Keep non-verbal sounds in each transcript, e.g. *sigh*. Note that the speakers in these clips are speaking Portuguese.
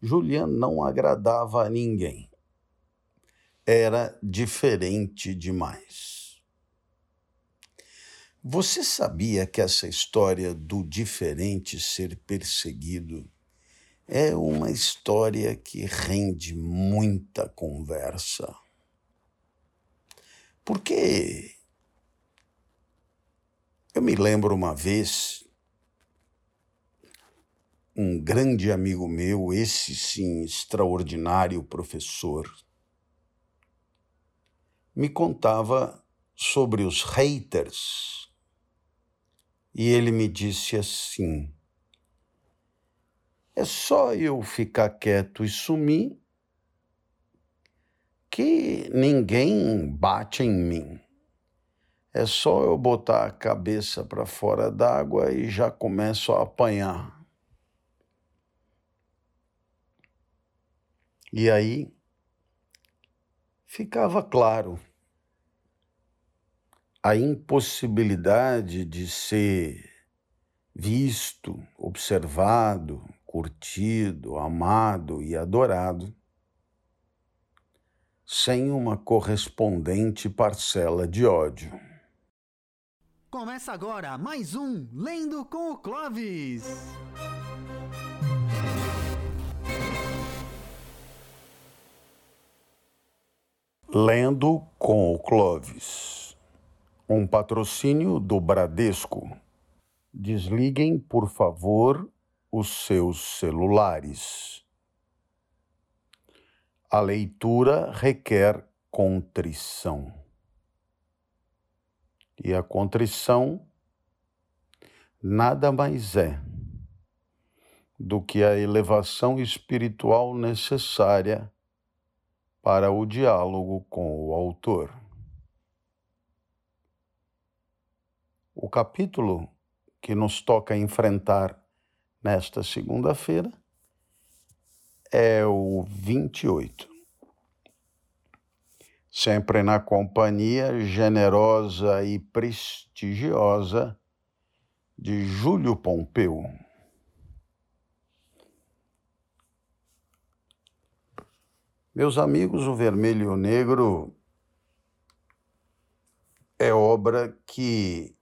Julian não agradava a ninguém. Era diferente demais. Você sabia que essa história do diferente ser perseguido é uma história que rende muita conversa? Porque eu me lembro uma vez, um grande amigo meu, esse sim, extraordinário professor, me contava sobre os haters. E ele me disse assim: é só eu ficar quieto e sumir que ninguém bate em mim. É só eu botar a cabeça para fora d'água e já começo a apanhar. E aí ficava claro a impossibilidade de ser visto, observado, curtido, amado e adorado sem uma correspondente parcela de ódio. Começa agora mais um Lendo com o Clovis. Lendo com o Clovis. Um patrocínio do Bradesco. Desliguem, por favor, os seus celulares. A leitura requer contrição. E a contrição nada mais é do que a elevação espiritual necessária para o diálogo com o autor. O capítulo que nos toca enfrentar nesta segunda-feira é o 28 sempre na companhia generosa e prestigiosa de Júlio Pompeu. Meus amigos, o Vermelho e o Negro é obra que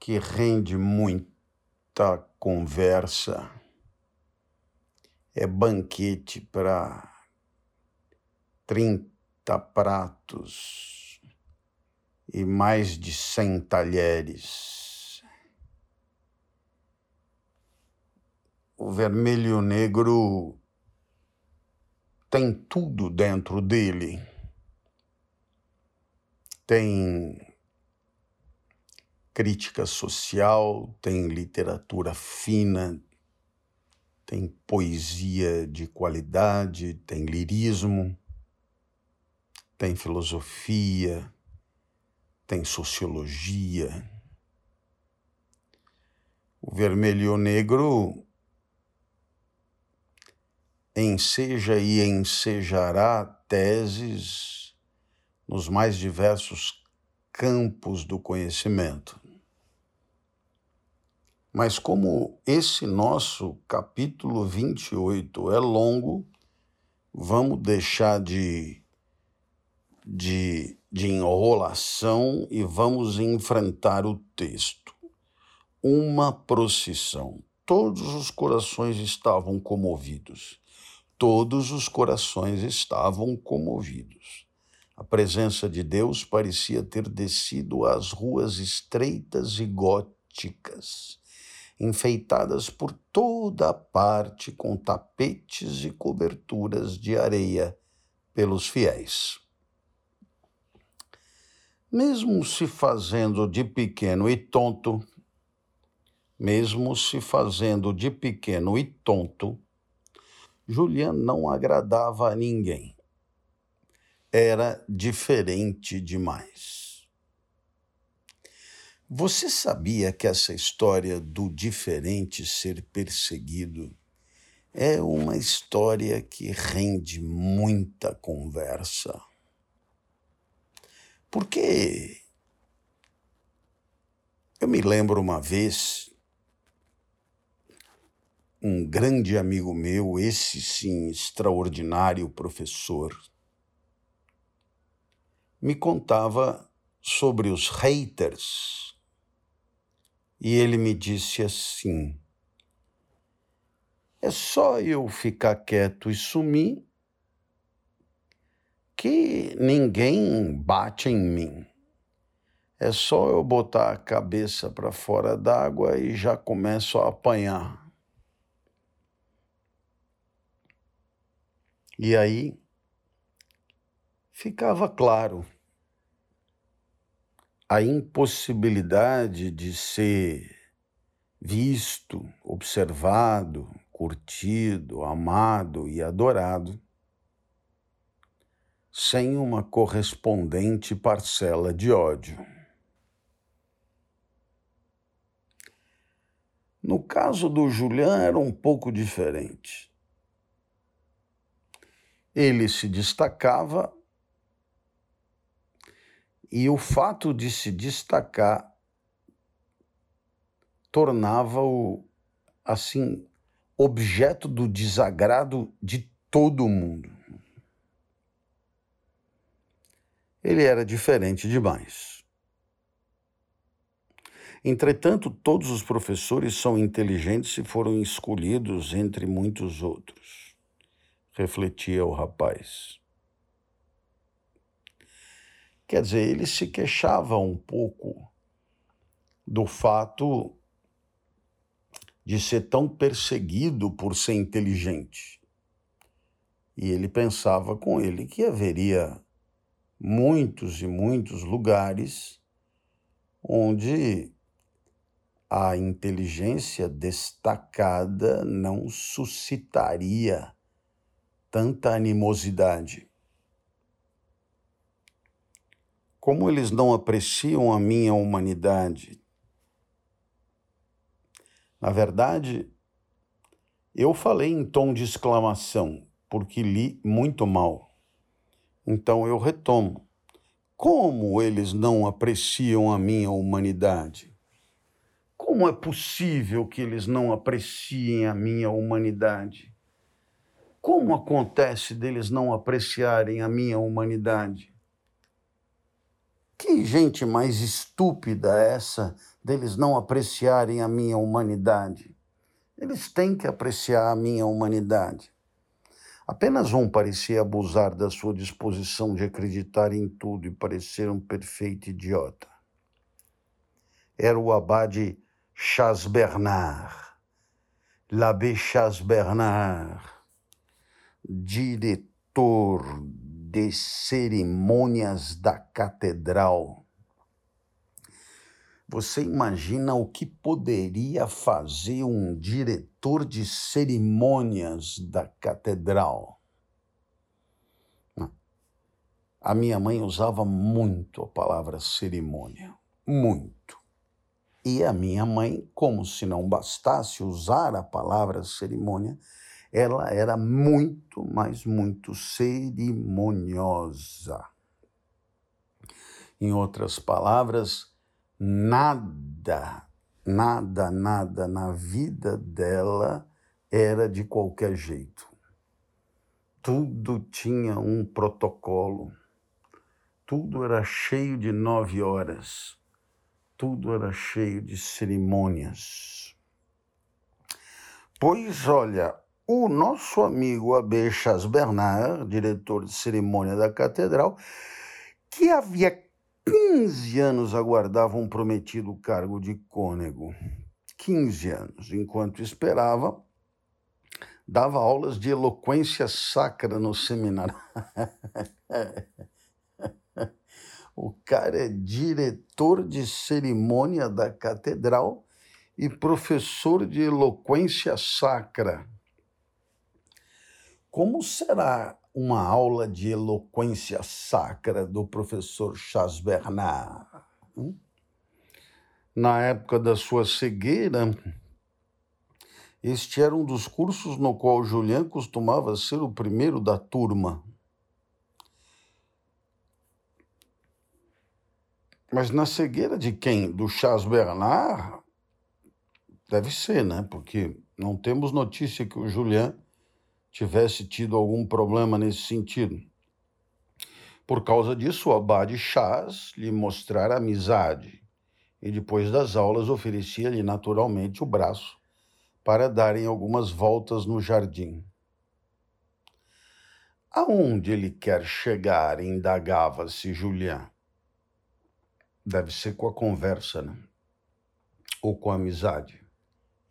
que rende muita conversa. É banquete para 30 pratos e mais de 100 talheres. O vermelho e o negro tem tudo dentro dele. Tem crítica social, tem literatura fina, tem poesia de qualidade, tem lirismo tem filosofia, tem sociologia. O vermelho e o negro enseja e ensejará teses nos mais diversos campos do conhecimento. Mas como esse nosso capítulo 28 é longo, vamos deixar de de, de enrolação e vamos enfrentar o texto. Uma procissão. Todos os corações estavam comovidos. Todos os corações estavam comovidos. A presença de Deus parecia ter descido às ruas estreitas e góticas, enfeitadas por toda a parte com tapetes e coberturas de areia pelos fiéis mesmo se fazendo de pequeno e tonto, mesmo se fazendo de pequeno e tonto, Julian não agradava a ninguém. Era diferente demais. Você sabia que essa história do diferente ser perseguido é uma história que rende muita conversa? Porque eu me lembro uma vez, um grande amigo meu, esse sim, extraordinário professor, me contava sobre os haters. E ele me disse assim: é só eu ficar quieto e sumir que ninguém bate em mim. É só eu botar a cabeça para fora d'água e já começo a apanhar. E aí ficava claro a impossibilidade de ser visto, observado, curtido, amado e adorado, sem uma correspondente parcela de ódio. No caso do Julian era um pouco diferente. Ele se destacava e o fato de se destacar tornava-o assim objeto do desagrado de todo mundo. Ele era diferente demais. Entretanto, todos os professores são inteligentes e foram escolhidos entre muitos outros, refletia o rapaz. Quer dizer, ele se queixava um pouco do fato de ser tão perseguido por ser inteligente. E ele pensava com ele que haveria muitos e muitos lugares onde a inteligência destacada não suscitaria tanta animosidade. Como eles não apreciam a minha humanidade, na verdade, eu falei em tom de exclamação, porque li muito mal. Então eu retomo. Como eles não apreciam a minha humanidade? Como é possível que eles não apreciem a minha humanidade? Como acontece deles não apreciarem a minha humanidade? Que gente mais estúpida é essa deles não apreciarem a minha humanidade? Eles têm que apreciar a minha humanidade. Apenas um parecia abusar da sua disposição de acreditar em tudo e parecer um perfeito idiota. Era o abade Chas Bernard, l'abbé Chas Bernard, diretor de cerimônias da catedral. Você imagina o que poderia fazer um diretor de cerimônias da catedral? A minha mãe usava muito a palavra cerimônia, muito. E a minha mãe, como se não bastasse usar a palavra cerimônia, ela era muito, mas muito cerimoniosa. Em outras palavras, nada, nada, nada na vida dela era de qualquer jeito. Tudo tinha um protocolo, tudo era cheio de nove horas, tudo era cheio de cerimônias. Pois olha, o nosso amigo Abechas Bernard, diretor de cerimônia da catedral, que havia 15 anos aguardava um prometido cargo de cônego. 15 anos. Enquanto esperava, dava aulas de eloquência sacra no seminário. *laughs* o cara é diretor de cerimônia da catedral e professor de eloquência sacra. Como será uma aula de eloquência sacra do professor Charles Bernard? Hum? Na época da sua cegueira, este era um dos cursos no qual Julian costumava ser o primeiro da turma. Mas na cegueira de quem? Do Charles Bernard? Deve ser, né? Porque Não temos notícia que o Julian tivesse tido algum problema nesse sentido. Por causa disso, o abade Chaz lhe mostrara amizade e depois das aulas oferecia-lhe naturalmente o braço para darem algumas voltas no jardim. Aonde ele quer chegar? indagava-se Julian. Deve ser com a conversa, né? Ou com a amizade,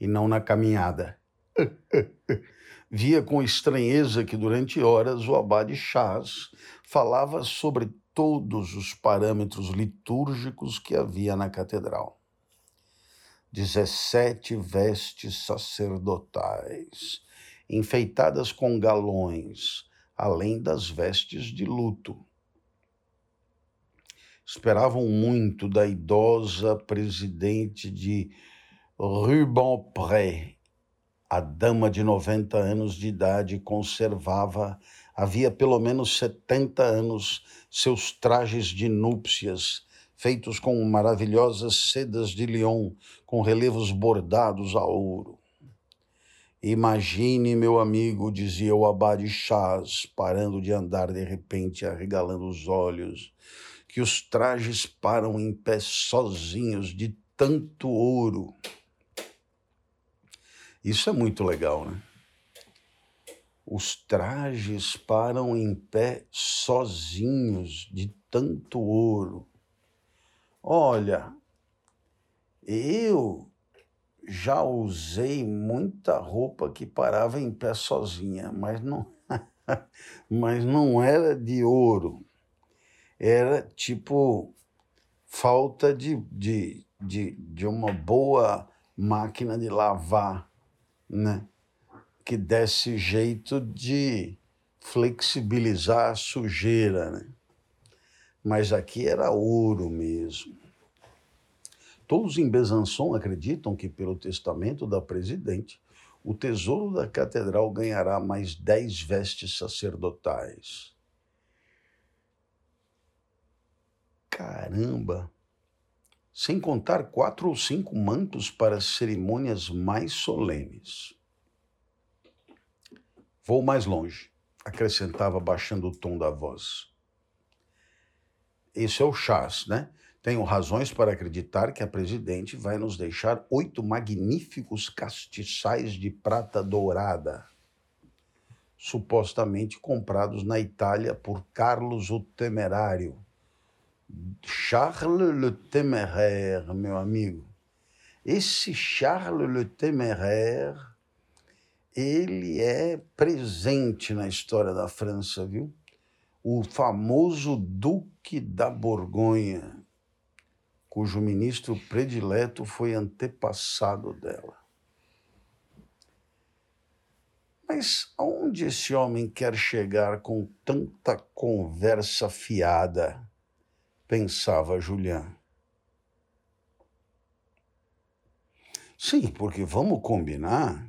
e não na caminhada. *laughs* Via com estranheza que durante horas o abade Chaz falava sobre todos os parâmetros litúrgicos que havia na catedral. Dezessete vestes sacerdotais, enfeitadas com galões, além das vestes de luto. Esperavam muito da idosa presidente de Rubempré. A dama de 90 anos de idade conservava havia pelo menos 70 anos, seus trajes de núpcias, feitos com maravilhosas sedas de Lyon, com relevos bordados a ouro. Imagine, meu amigo, dizia o abade Chaz, parando de andar de repente, arregalando os olhos, que os trajes param em pé sozinhos de tanto ouro. Isso é muito legal, né? Os trajes param em pé sozinhos de tanto ouro. Olha, eu já usei muita roupa que parava em pé sozinha, mas não, *laughs* mas não era de ouro. Era tipo falta de, de, de, de uma boa máquina de lavar, né? que desse jeito de flexibilizar a sujeira, né? Mas aqui era ouro mesmo. Todos em Besançon acreditam que, pelo testamento da presidente, o tesouro da catedral ganhará mais dez vestes sacerdotais. Caramba! Sem contar quatro ou cinco mantos para cerimônias mais solenes. Vou mais longe, acrescentava baixando o tom da voz. Esse é o chás, né? Tenho razões para acreditar que a presidente vai nos deixar oito magníficos castiçais de prata dourada, supostamente comprados na Itália por Carlos o Temerário. Charles le Téméraire, meu amigo. Esse Charles le Téméraire ele é presente na história da França, viu? O famoso Duque da Borgonha, cujo ministro predileto foi antepassado dela. Mas aonde esse homem quer chegar com tanta conversa fiada? Pensava Julian. Sim, porque vamos combinar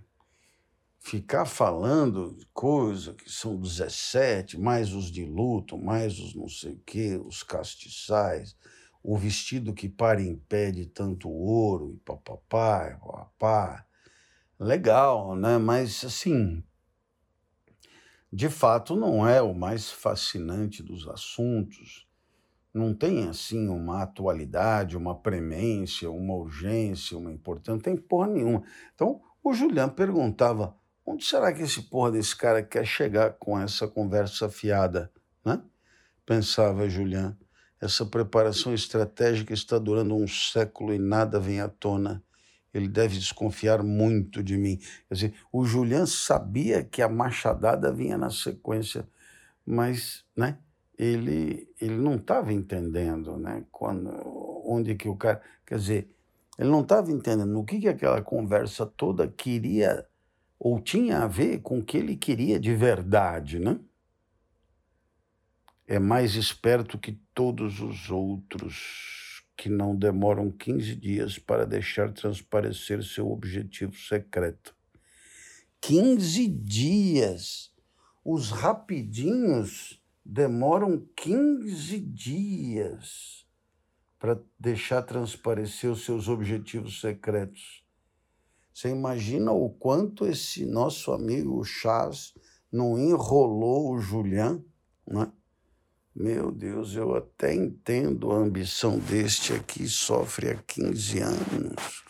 ficar falando coisa que são 17, mais os de luto, mais os não sei o quê, os castiçais, o vestido que para em pé de tanto ouro e papapá, e papapá. Legal, né? Mas assim, de fato não é o mais fascinante dos assuntos. Não tem assim uma atualidade, uma premência, uma urgência, uma importância, não tem porra nenhuma. Então, o Julian perguntava Onde será que esse porra desse cara quer chegar com essa conversa fiada, né? Pensava Julian. Essa preparação estratégica está durando um século e nada vem à tona. Ele deve desconfiar muito de mim. Quer dizer, o Julian sabia que a machadada vinha na sequência, mas, né? Ele, ele não estava entendendo, né? Quando, onde que o cara, quer dizer, ele não estava entendendo o que que aquela conversa toda queria ou tinha a ver com o que ele queria de verdade, né? É mais esperto que todos os outros que não demoram 15 dias para deixar transparecer seu objetivo secreto. 15 dias! Os rapidinhos demoram 15 dias para deixar transparecer os seus objetivos secretos. Você imagina o quanto esse nosso amigo Chaz não enrolou o Julian, né? Meu Deus, eu até entendo a ambição deste aqui, sofre há 15 anos.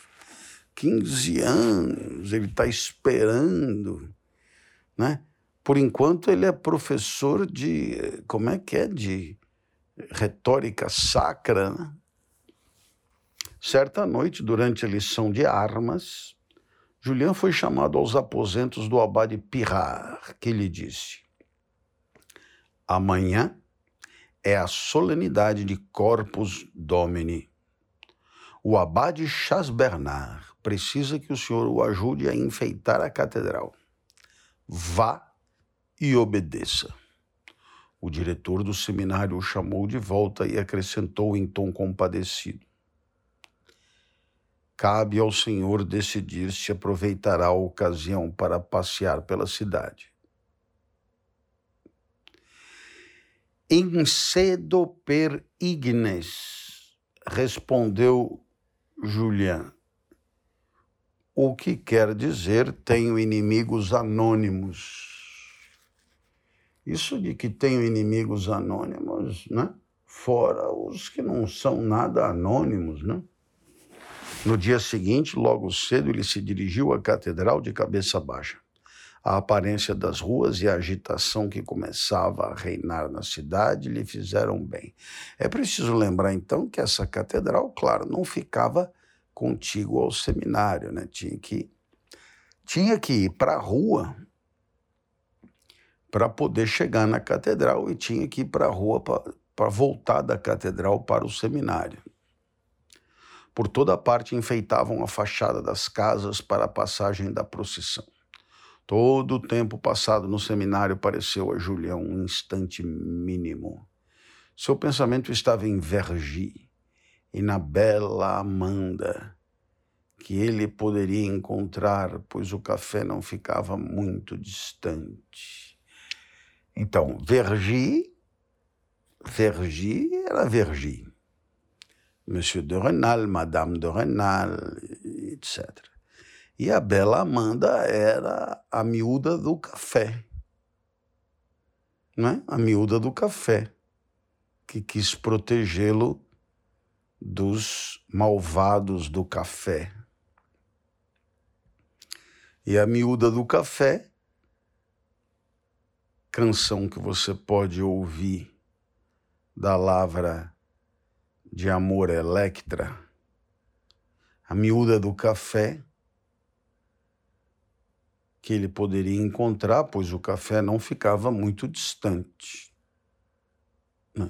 15 anos, ele está esperando, né? Por enquanto ele é professor de, como é que é, de retórica sacra, né? Certa noite, durante a lição de armas, Julian foi chamado aos aposentos do abade Pirard, que lhe disse: Amanhã é a solenidade de Corpus Domini. O abade Chas Bernard precisa que o senhor o ajude a enfeitar a catedral. Vá e obedeça. O diretor do seminário o chamou de volta e acrescentou em tom compadecido: Cabe ao senhor decidir se aproveitará a ocasião para passear pela cidade. Incedo per ignes, respondeu Julian. O que quer dizer tenho inimigos anônimos. Isso de que tenho inimigos anônimos, né? Fora os que não são nada anônimos, né? No dia seguinte, logo cedo, ele se dirigiu à catedral de cabeça baixa. A aparência das ruas e a agitação que começava a reinar na cidade lhe fizeram bem. É preciso lembrar, então, que essa catedral, claro, não ficava contígua ao seminário, né? Tinha que, tinha que ir para a rua para poder chegar na catedral e tinha que ir para a rua para voltar da catedral para o seminário. Por toda parte enfeitavam a fachada das casas para a passagem da procissão. Todo o tempo passado no seminário pareceu a Julião um instante mínimo. Seu pensamento estava em Vergi e na bela Amanda, que ele poderia encontrar, pois o café não ficava muito distante. Então, Vergi, Vergi era Vergi. Monsieur de Renal, Madame de Renal, etc. E a bela Amanda era a miúda do café. Né? A miúda do café, que quis protegê-lo dos malvados do café. E a miúda do café, canção que você pode ouvir da Lavra de Amor Electra, a miúda do café que ele poderia encontrar, pois o café não ficava muito distante. Né?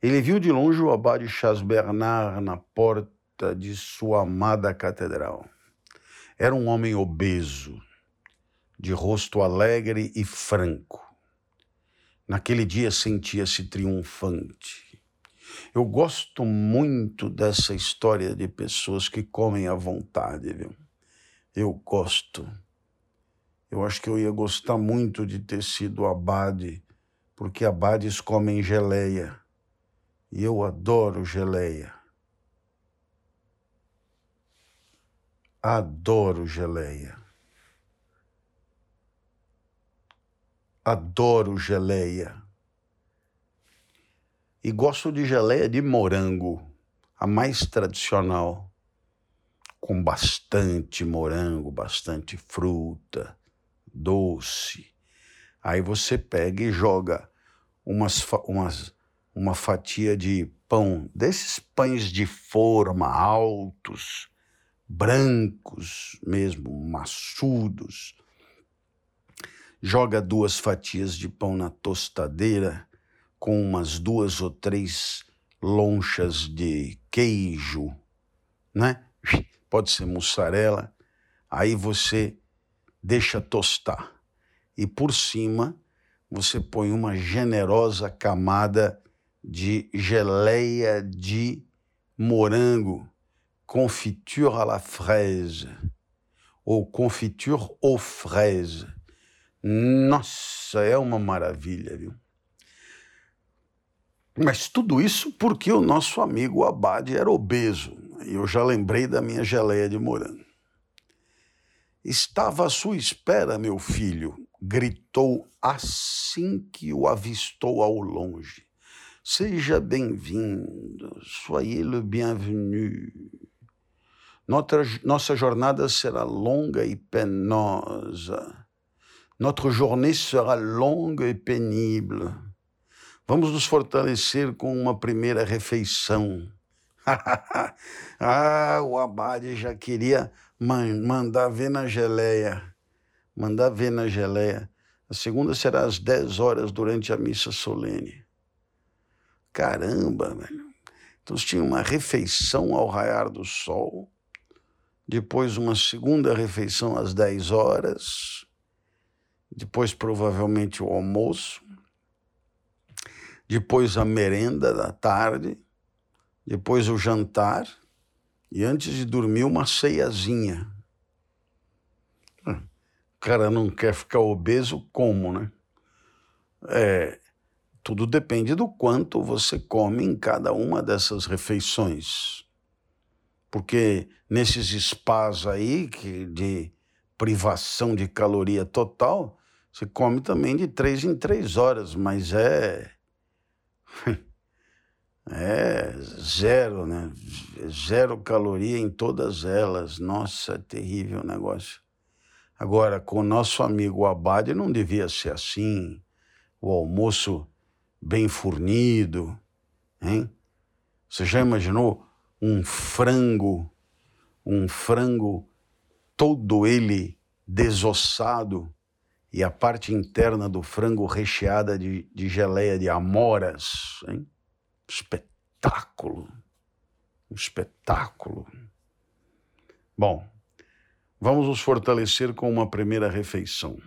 Ele viu de longe o abade Chas Bernard na porta de sua amada catedral. Era um homem obeso, de rosto alegre e franco. Naquele dia sentia-se triunfante. Eu gosto muito dessa história de pessoas que comem à vontade, viu? Eu gosto. Eu acho que eu ia gostar muito de ter sido abade, porque abades comem geleia. E eu adoro geleia. Adoro geleia. Adoro geleia. E gosto de geleia de morango, a mais tradicional, com bastante morango, bastante fruta doce. Aí você pega e joga umas, umas, uma fatia de pão, desses pães de forma altos, brancos mesmo, maçudos. Joga duas fatias de pão na tostadeira com umas duas ou três lonchas de queijo, né? Pode ser mussarela. Aí você deixa tostar. E por cima você põe uma generosa camada de geleia de morango, confiture à la fraise, ou confiture aux fraises. Nossa, é uma maravilha, viu? Mas tudo isso porque o nosso amigo Abade era obeso. E eu já lembrei da minha geleia de morango. Estava à sua espera, meu filho, gritou assim que o avistou ao longe. Seja bem-vindo, soyez le bienvenu. Notre, nossa jornada será longa e penosa. Notre journée sera longue e pénible. Vamos nos fortalecer com uma primeira refeição. *laughs* ah, o Abade já queria man mandar ver na geleia. Mandar ver na geleia. A segunda será às 10 horas durante a missa solene. Caramba, velho. Então tinha uma refeição ao raiar do sol, depois uma segunda refeição às 10 horas, depois provavelmente o almoço, depois a merenda da tarde, depois o jantar e antes de dormir uma ceiazinha. O cara não quer ficar obeso como, né? É, tudo depende do quanto você come em cada uma dessas refeições. Porque nesses spas aí que de privação de caloria total, você come também de três em três horas, mas é *laughs* É zero, né? Zero caloria em todas elas. Nossa, é terrível o negócio. Agora, com o nosso amigo Abade, não devia ser assim. O almoço bem fornido, hein? Você já imaginou um frango, um frango todo ele desossado e a parte interna do frango recheada de, de geleia de amoras, hein? espetáculo. Um espetáculo. Bom, vamos nos fortalecer com uma primeira refeição.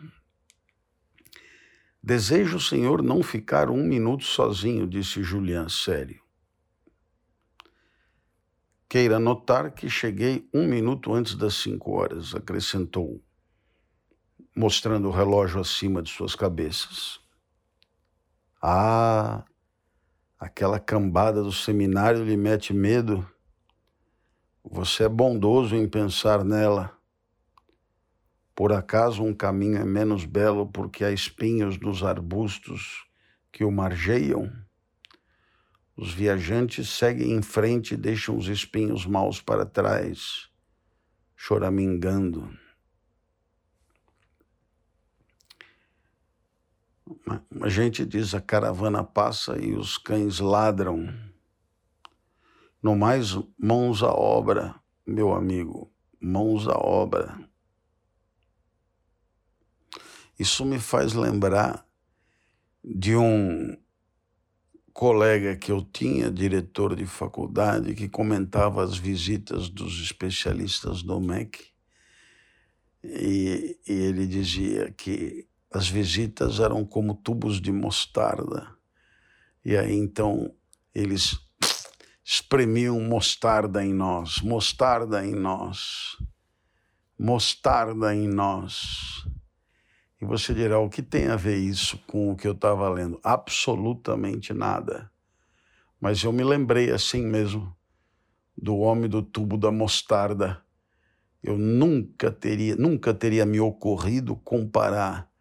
Desejo, Senhor, não ficar um minuto sozinho, disse Julian sério. Queira notar que cheguei um minuto antes das cinco horas, acrescentou, mostrando o relógio acima de suas cabeças. Ah, aquela cambada do seminário lhe mete medo, você é bondoso em pensar nela. Por acaso um caminho é menos belo porque há espinhos nos arbustos que o margeiam? Os viajantes seguem em frente e deixam os espinhos maus para trás, choramingando. A gente diz a caravana passa e os cães ladram. No mais, mãos à obra, meu amigo, mãos à obra. Isso me faz lembrar de um colega que eu tinha, diretor de faculdade, que comentava as visitas dos especialistas do MEC. E, e ele dizia que as visitas eram como tubos de mostarda. E aí então eles espremiam mostarda em nós, mostarda em nós, mostarda em nós. E você dirá: o que tem a ver isso com o que eu estava lendo? Absolutamente nada. Mas eu me lembrei assim mesmo do homem do tubo da mostarda. Eu nunca teria, nunca teria me ocorrido comparar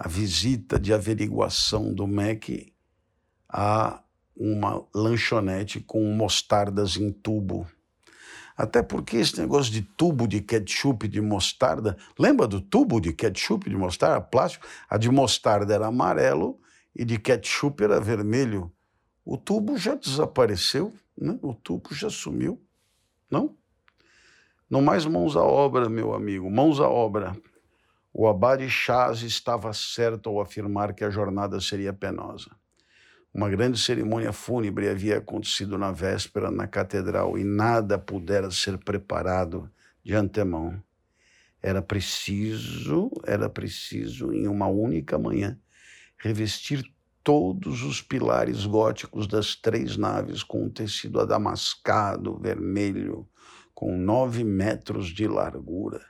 a visita de averiguação do MEC a uma lanchonete com mostardas em tubo. Até porque esse negócio de tubo de ketchup de mostarda, lembra do tubo de ketchup de mostarda plástico? A de mostarda era amarelo e de ketchup era vermelho. O tubo já desapareceu, né? o tubo já sumiu, não? Não mais mãos à obra, meu amigo, mãos à obra. O Abade Chaz estava certo ao afirmar que a jornada seria penosa. Uma grande cerimônia fúnebre havia acontecido na véspera na catedral e nada pudera ser preparado de antemão. Era preciso, era preciso, em uma única manhã, revestir todos os pilares góticos das três naves com um tecido adamascado, vermelho, com nove metros de largura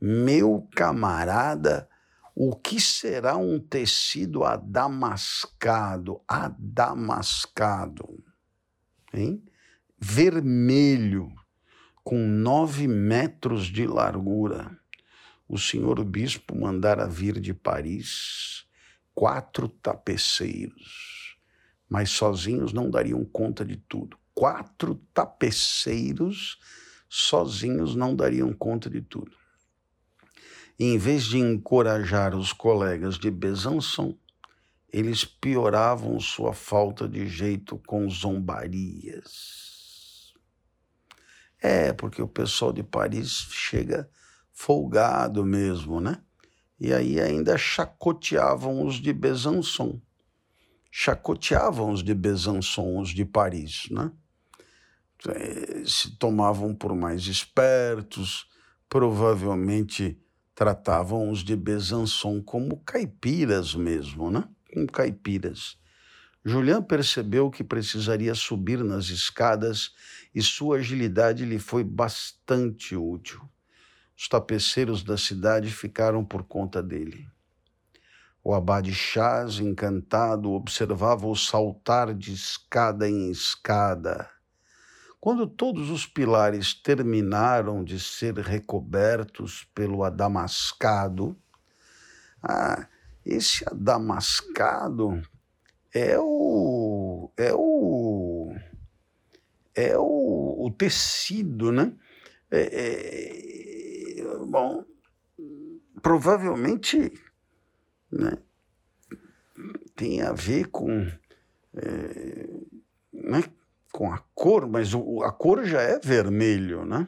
meu camarada, o que será um tecido adamascado? Adamascado, hein? Vermelho, com nove metros de largura. o senhor bispo mandara vir de Paris quatro tapeceiros, mas sozinhos não dariam conta de tudo. Quatro tapeceiros sozinhos não dariam conta de tudo. Em vez de encorajar os colegas de Besançon, eles pioravam sua falta de jeito com zombarias. É, porque o pessoal de Paris chega folgado mesmo, né? E aí ainda chacoteavam os de Besançon. Chacoteavam os de Besançon, os de Paris, né? É, se tomavam por mais espertos, provavelmente tratavam os de Besançon como caipiras mesmo, né? Como caipiras. Julian percebeu que precisaria subir nas escadas e sua agilidade lhe foi bastante útil. Os tapeceiros da cidade ficaram por conta dele. O abade Chaz, encantado, observava-o saltar de escada em escada. Quando todos os pilares terminaram de ser recobertos pelo adamascado, ah, esse adamascado é o é o é o, o tecido, né? É, é, bom, provavelmente né, tem a ver com, é, né, com a cor, mas o, a cor já é vermelho, né?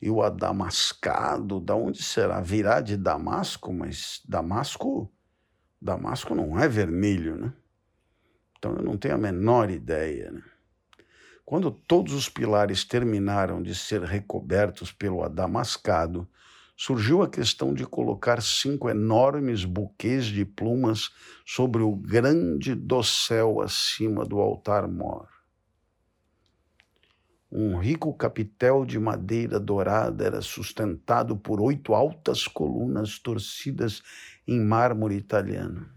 E o adamascado, da onde será? Virá de Damasco, mas Damasco, Damasco não é vermelho, né? Então eu não tenho a menor ideia, né? Quando todos os pilares terminaram de ser recobertos pelo adamascado, surgiu a questão de colocar cinco enormes buquês de plumas sobre o grande dossel acima do altar-mor. Um rico capitel de madeira dourada era sustentado por oito altas colunas torcidas em mármore italiano.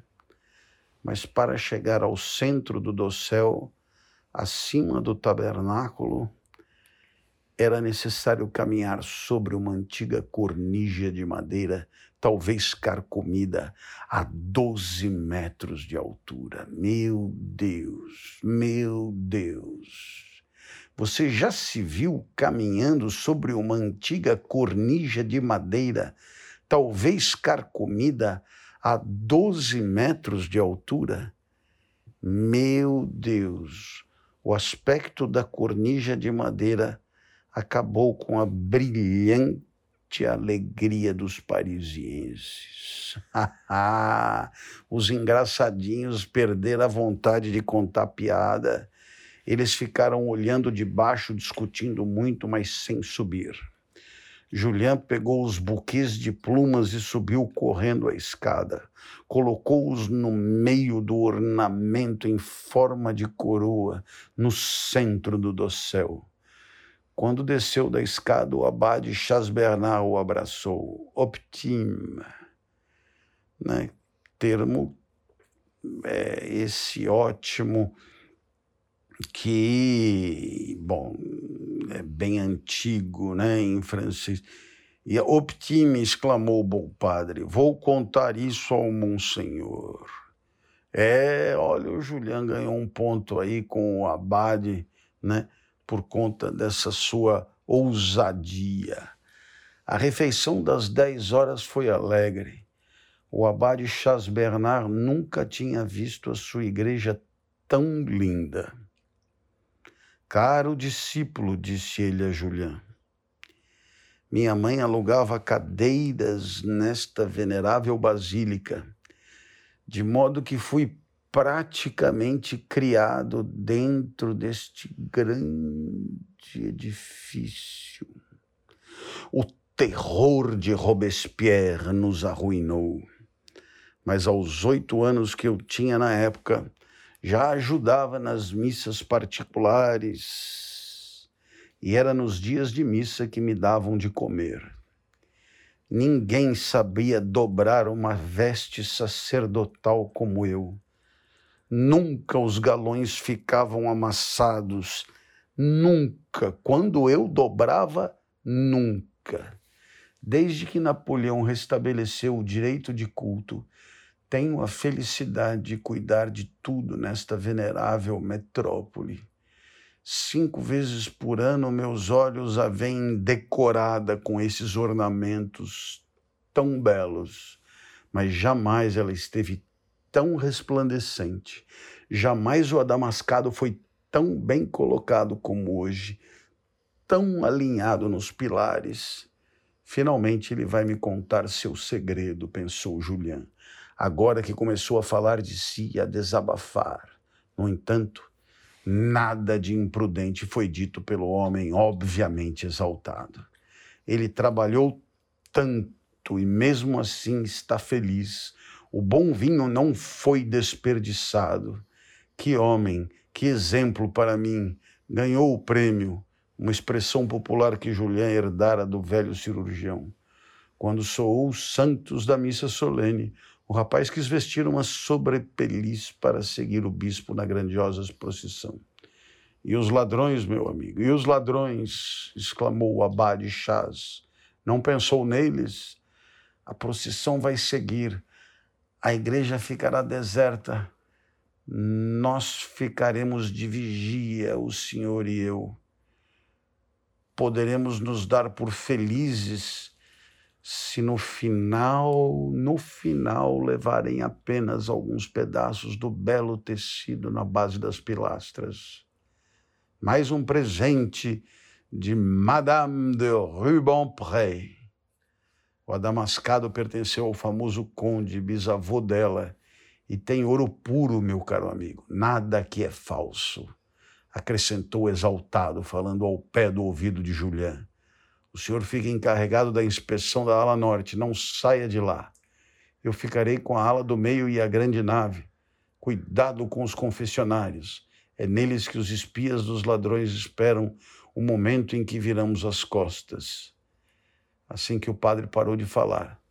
Mas para chegar ao centro do dossel, acima do tabernáculo, era necessário caminhar sobre uma antiga cornija de madeira, talvez carcomida, a 12 metros de altura. Meu Deus, meu Deus! Você já se viu caminhando sobre uma antiga cornija de madeira, talvez carcomida, a 12 metros de altura? Meu Deus! O aspecto da cornija de madeira acabou com a brilhante alegria dos parisienses. *laughs* Os engraçadinhos perderam a vontade de contar piada. Eles ficaram olhando de baixo, discutindo muito, mas sem subir. Julian pegou os buquês de plumas e subiu correndo a escada. Colocou-os no meio do ornamento em forma de coroa, no centro do dossel. Quando desceu da escada, o abade Chasbernard o abraçou. Optime, né? termo é, esse ótimo que, bom, é bem antigo, né, em francês. E optime, exclamou o bom padre, vou contar isso ao monsenhor. É, olha, o Julian ganhou um ponto aí com o abade, né, por conta dessa sua ousadia. A refeição das dez horas foi alegre. O abade Chas Bernard nunca tinha visto a sua igreja tão linda. Caro discípulo, disse ele a Julián, minha mãe alugava cadeiras nesta venerável basílica, de modo que fui praticamente criado dentro deste grande edifício. O terror de Robespierre nos arruinou. Mas aos oito anos que eu tinha na época, já ajudava nas missas particulares e era nos dias de missa que me davam de comer. Ninguém sabia dobrar uma veste sacerdotal como eu. Nunca os galões ficavam amassados, nunca. Quando eu dobrava, nunca. Desde que Napoleão restabeleceu o direito de culto, tenho a felicidade de cuidar de tudo nesta venerável metrópole. Cinco vezes por ano meus olhos a veem decorada com esses ornamentos tão belos, mas jamais ela esteve tão resplandecente. Jamais o adamascado foi tão bem colocado como hoje, tão alinhado nos pilares. Finalmente ele vai me contar seu segredo, pensou Julian, agora que começou a falar de si e a desabafar. No entanto, nada de imprudente foi dito pelo homem obviamente exaltado. Ele trabalhou tanto e mesmo assim está feliz. O bom vinho não foi desperdiçado. Que homem, que exemplo para mim! Ganhou o prêmio, uma expressão popular que Julián herdara do velho cirurgião. Quando soou os santos da missa solene, o rapaz quis vestir uma sobrepeliz para seguir o bispo na grandiosa procissão. E os ladrões, meu amigo, e os ladrões, exclamou o abade Chaz. Não pensou neles? A procissão vai seguir, a igreja ficará deserta, nós ficaremos de vigia, o Senhor e eu. Poderemos nos dar por felizes se no final, no final, levarem apenas alguns pedaços do belo tecido na base das pilastras. Mais um presente de Madame de Rubempré. O adamascado pertenceu ao famoso conde, bisavô dela, e tem ouro puro, meu caro amigo. Nada que é falso. Acrescentou exaltado, falando ao pé do ouvido de Julián. O senhor fica encarregado da inspeção da ala norte, não saia de lá. Eu ficarei com a ala do meio e a grande nave. Cuidado com os confessionários. É neles que os espias dos ladrões esperam o momento em que viramos as costas. Assim que o padre parou de falar,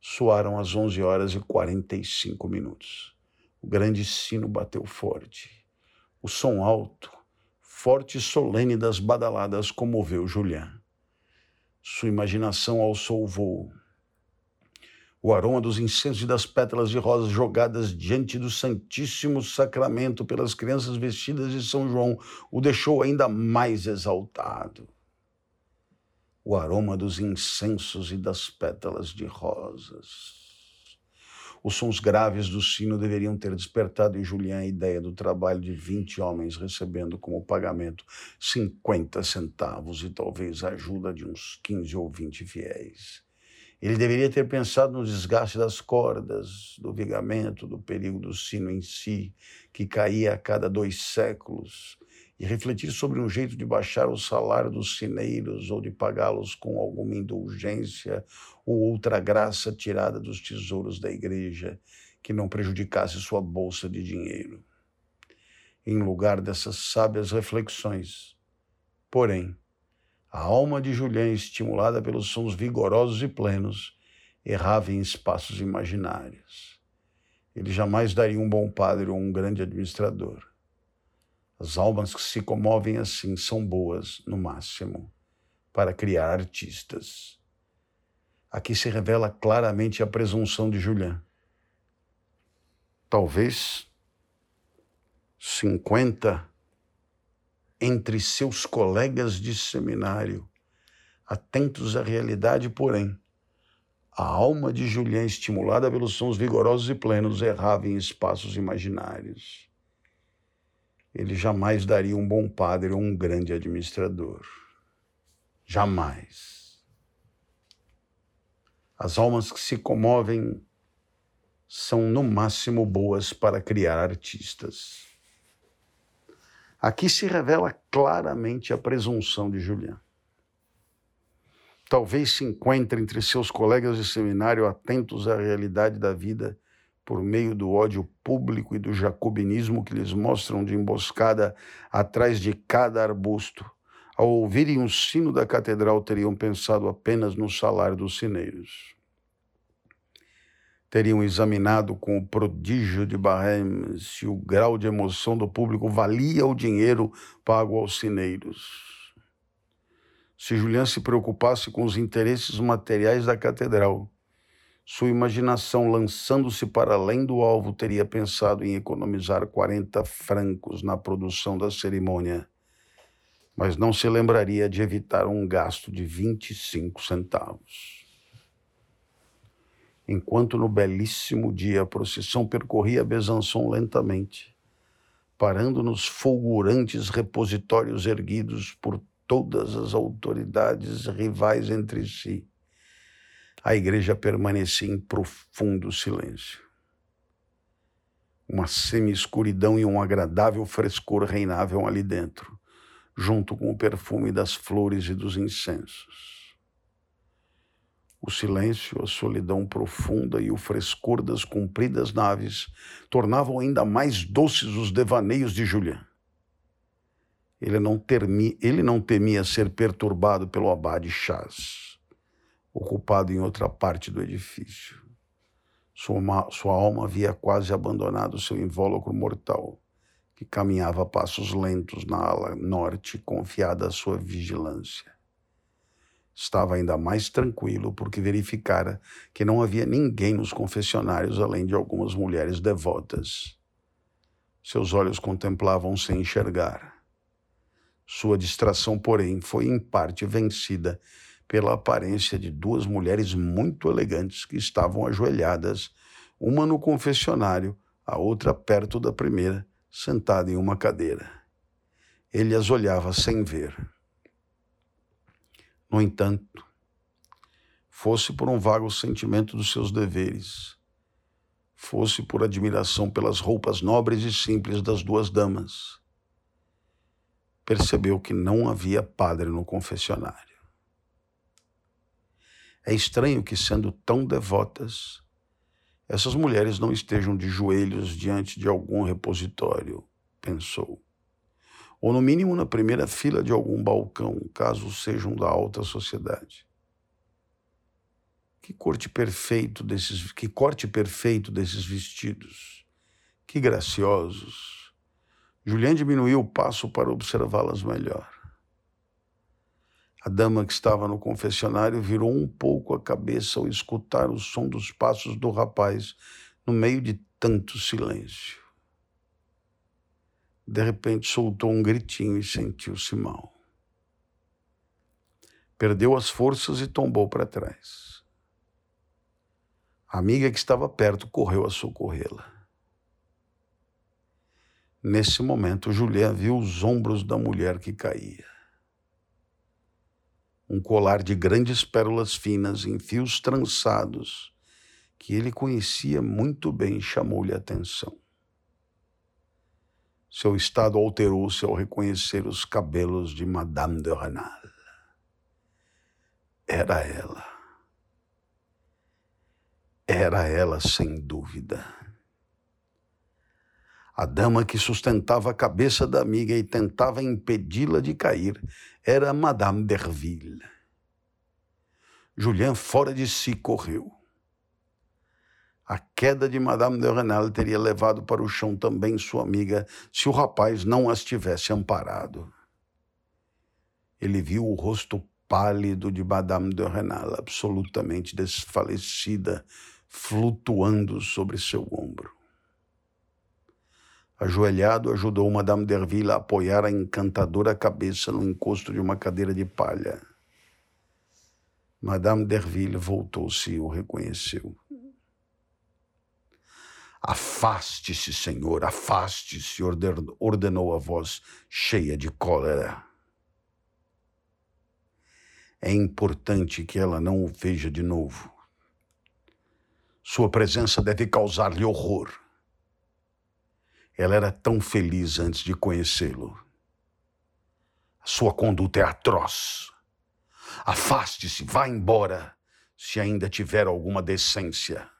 Soaram as 11 horas e 45 minutos. O grande sino bateu forte. O som alto, forte e solene das badaladas comoveu Julián. Sua imaginação alçou o voo. O aroma dos incensos e das pétalas de rosas jogadas diante do Santíssimo Sacramento pelas crianças vestidas de São João o deixou ainda mais exaltado o aroma dos incensos e das pétalas de rosas. Os sons graves do sino deveriam ter despertado em Julián a ideia do trabalho de 20 homens recebendo como pagamento 50 centavos e talvez a ajuda de uns 15 ou 20 fiéis. Ele deveria ter pensado no desgaste das cordas, do vigamento, do perigo do sino em si, que caía a cada dois séculos, e refletir sobre um jeito de baixar o salário dos sineiros ou de pagá-los com alguma indulgência ou outra graça tirada dos tesouros da igreja que não prejudicasse sua bolsa de dinheiro. Em lugar dessas sábias reflexões, porém, a alma de Julián, estimulada pelos sons vigorosos e plenos, errava em espaços imaginários. Ele jamais daria um bom padre ou um grande administrador as almas que se comovem assim são boas, no máximo, para criar artistas. Aqui se revela claramente a presunção de Julian. Talvez 50 entre seus colegas de seminário, atentos à realidade, porém, a alma de Julian, estimulada pelos sons vigorosos e plenos, errava em espaços imaginários ele jamais daria um bom padre ou um grande administrador. Jamais. As almas que se comovem são, no máximo, boas para criar artistas. Aqui se revela claramente a presunção de Julián. Talvez se encontre entre seus colegas de seminário atentos à realidade da vida por meio do ódio público e do jacobinismo que lhes mostram de emboscada atrás de cada arbusto. Ao ouvirem o sino da catedral, teriam pensado apenas no salário dos sineiros. Teriam examinado com o prodígio de Barrem se o grau de emoção do público valia o dinheiro pago aos sineiros. Se Julian se preocupasse com os interesses materiais da catedral, sua imaginação, lançando-se para além do alvo, teria pensado em economizar 40 francos na produção da cerimônia, mas não se lembraria de evitar um gasto de 25 centavos. Enquanto no belíssimo dia a procissão percorria Besançon lentamente, parando nos fulgurantes repositórios erguidos por todas as autoridades rivais entre si, a igreja permanecia em profundo silêncio. Uma semi-escuridão e um agradável frescor reinavam ali dentro, junto com o perfume das flores e dos incensos. O silêncio, a solidão profunda e o frescor das compridas naves tornavam ainda mais doces os devaneios de Julian. Ele não, termi, ele não temia ser perturbado pelo abade Chaz ocupado em outra parte do edifício. Sua, sua alma havia quase abandonado seu invólucro mortal, que caminhava a passos lentos na ala norte, confiada à sua vigilância. Estava ainda mais tranquilo porque verificara que não havia ninguém nos confessionários além de algumas mulheres devotas. Seus olhos contemplavam sem enxergar. Sua distração, porém, foi em parte vencida pela aparência de duas mulheres muito elegantes que estavam ajoelhadas, uma no confessionário, a outra perto da primeira, sentada em uma cadeira. Ele as olhava sem ver. No entanto, fosse por um vago sentimento dos seus deveres, fosse por admiração pelas roupas nobres e simples das duas damas, percebeu que não havia padre no confessionário. É estranho que, sendo tão devotas, essas mulheres não estejam de joelhos diante de algum repositório, pensou. Ou, no mínimo, na primeira fila de algum balcão, caso sejam da alta sociedade. Que corte perfeito desses, que corte perfeito desses vestidos. Que graciosos. Julián diminuiu o passo para observá-las melhor. A dama que estava no confessionário virou um pouco a cabeça ao escutar o som dos passos do rapaz no meio de tanto silêncio. De repente soltou um gritinho e sentiu-se mal. Perdeu as forças e tombou para trás. A amiga que estava perto correu a socorrê-la. Nesse momento, Julián viu os ombros da mulher que caía um colar de grandes pérolas finas em fios trançados, que ele conhecia muito bem, chamou-lhe a atenção. Seu estado alterou-se ao reconhecer os cabelos de Madame de Renal. Era ela. Era ela, sem dúvida. A dama que sustentava a cabeça da amiga e tentava impedi-la de cair era Madame Derville. Julien, fora de si, correu. A queda de Madame de Renal teria levado para o chão também sua amiga se o rapaz não as tivesse amparado. Ele viu o rosto pálido de Madame de Renal, absolutamente desfalecida, flutuando sobre seu ombro. Ajoelhado, ajudou Madame Derville a apoiar a encantadora cabeça no encosto de uma cadeira de palha. Madame Derville voltou-se e o reconheceu. Afaste-se, senhor, afaste-se, ordenou a voz cheia de cólera. É importante que ela não o veja de novo. Sua presença deve causar-lhe horror. Ela era tão feliz antes de conhecê-lo. Sua conduta é atroz. Afaste-se, vá embora, se ainda tiver alguma decência.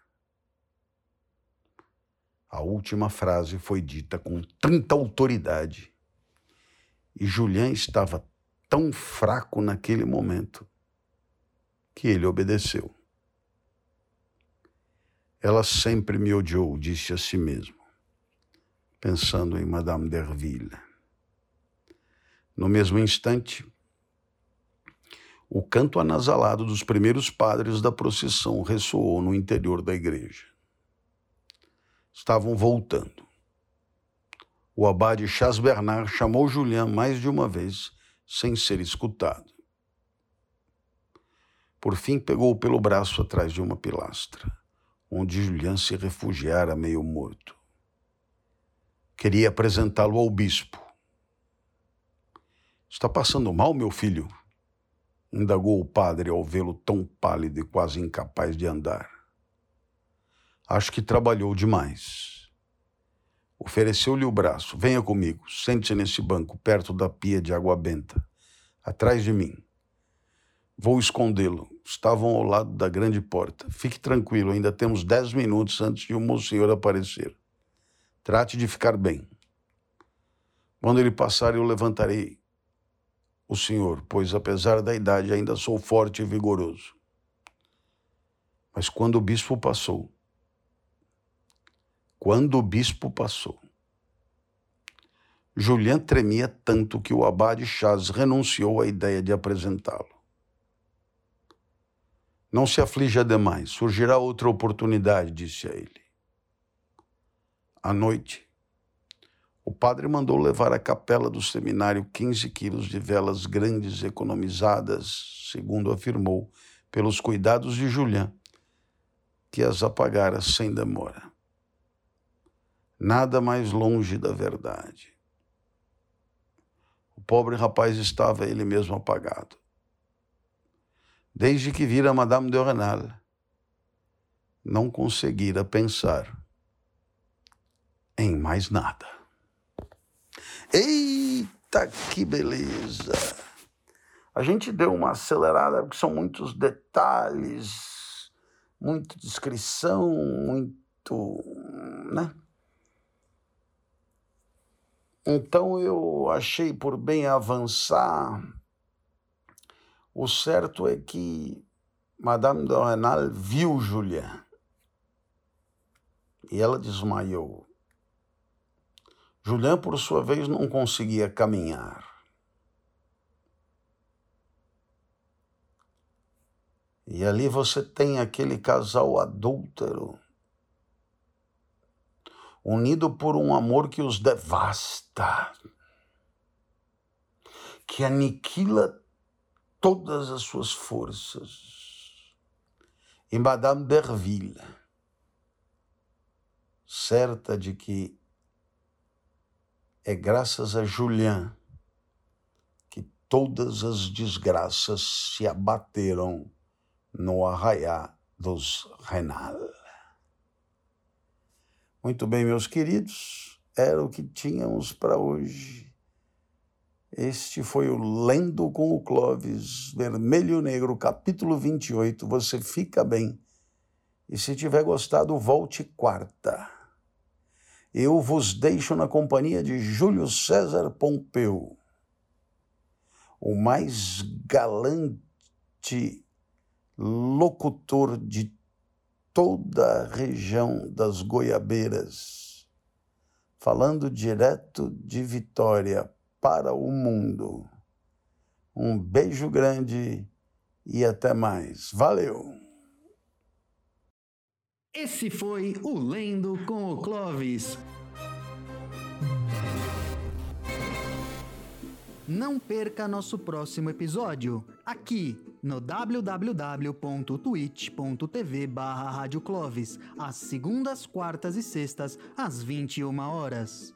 A última frase foi dita com tanta autoridade e Julian estava tão fraco naquele momento que ele obedeceu. Ela sempre me odiou, disse a si mesmo pensando em Madame Derville. No mesmo instante, O canto anasalado dos primeiros padres da procissão ressoou no interior da igreja. Estavam voltando. O abade Chas Bernard chamou Julian mais de uma vez, sem ser escutado. Por fim, pegou-o pelo braço atrás de uma pilastra, onde Julian se refugiara meio morto. Queria apresentá-lo ao bispo. Está passando mal, meu filho? indagou o padre ao vê-lo tão pálido e quase incapaz de andar. Acho que trabalhou demais. Ofereceu-lhe o braço. Venha comigo, sente-se nesse banco, perto da pia de água benta, atrás de mim. Vou escondê-lo. Estavam ao lado da grande porta. Fique tranquilo, ainda temos dez minutos antes de o monsenhor aparecer. Trate de ficar bem. Quando ele passar, eu levantarei o senhor, pois apesar da idade ainda sou forte e vigoroso. Mas quando o bispo passou, quando o bispo passou, Julian tremia tanto que o abade Chaz renunciou à ideia de apresentá-lo. Não se aflija demais, surgirá outra oportunidade, disse a ele. À noite, o padre mandou levar à capela do seminário 15 quilos de velas grandes economizadas, segundo afirmou, pelos cuidados de Julian, que as apagara sem demora. Nada mais longe da verdade. O pobre rapaz estava ele mesmo apagado. Desde que vira Madame de Renal, não conseguira pensar em mais nada. Eita, que beleza! A gente deu uma acelerada porque são muitos detalhes, muita descrição, muito. né? Então eu achei por bem avançar. O certo é que Madame de Renal viu Julian e ela desmaiou. Julian, por sua vez, não conseguia caminhar. E ali você tem aquele casal adúltero, unido por um amor que os devasta, que aniquila todas as suas forças. E Madame Derville, certa de que é graças a Julian que todas as desgraças se abateram no arraiá dos Renal. Muito bem, meus queridos, era o que tínhamos para hoje. Este foi o Lendo com o Clóvis, Vermelho Negro, capítulo 28. Você fica bem. E se tiver gostado, volte quarta eu vos deixo na companhia de Júlio César Pompeu, o mais galante locutor de toda a região das Goiabeiras, falando direto de Vitória para o mundo. Um beijo grande e até mais. Valeu! Esse foi o Lendo com o Clovis. Não perca nosso próximo episódio, aqui no www.twitch.tv barra às segundas, quartas e sextas, às 21 horas.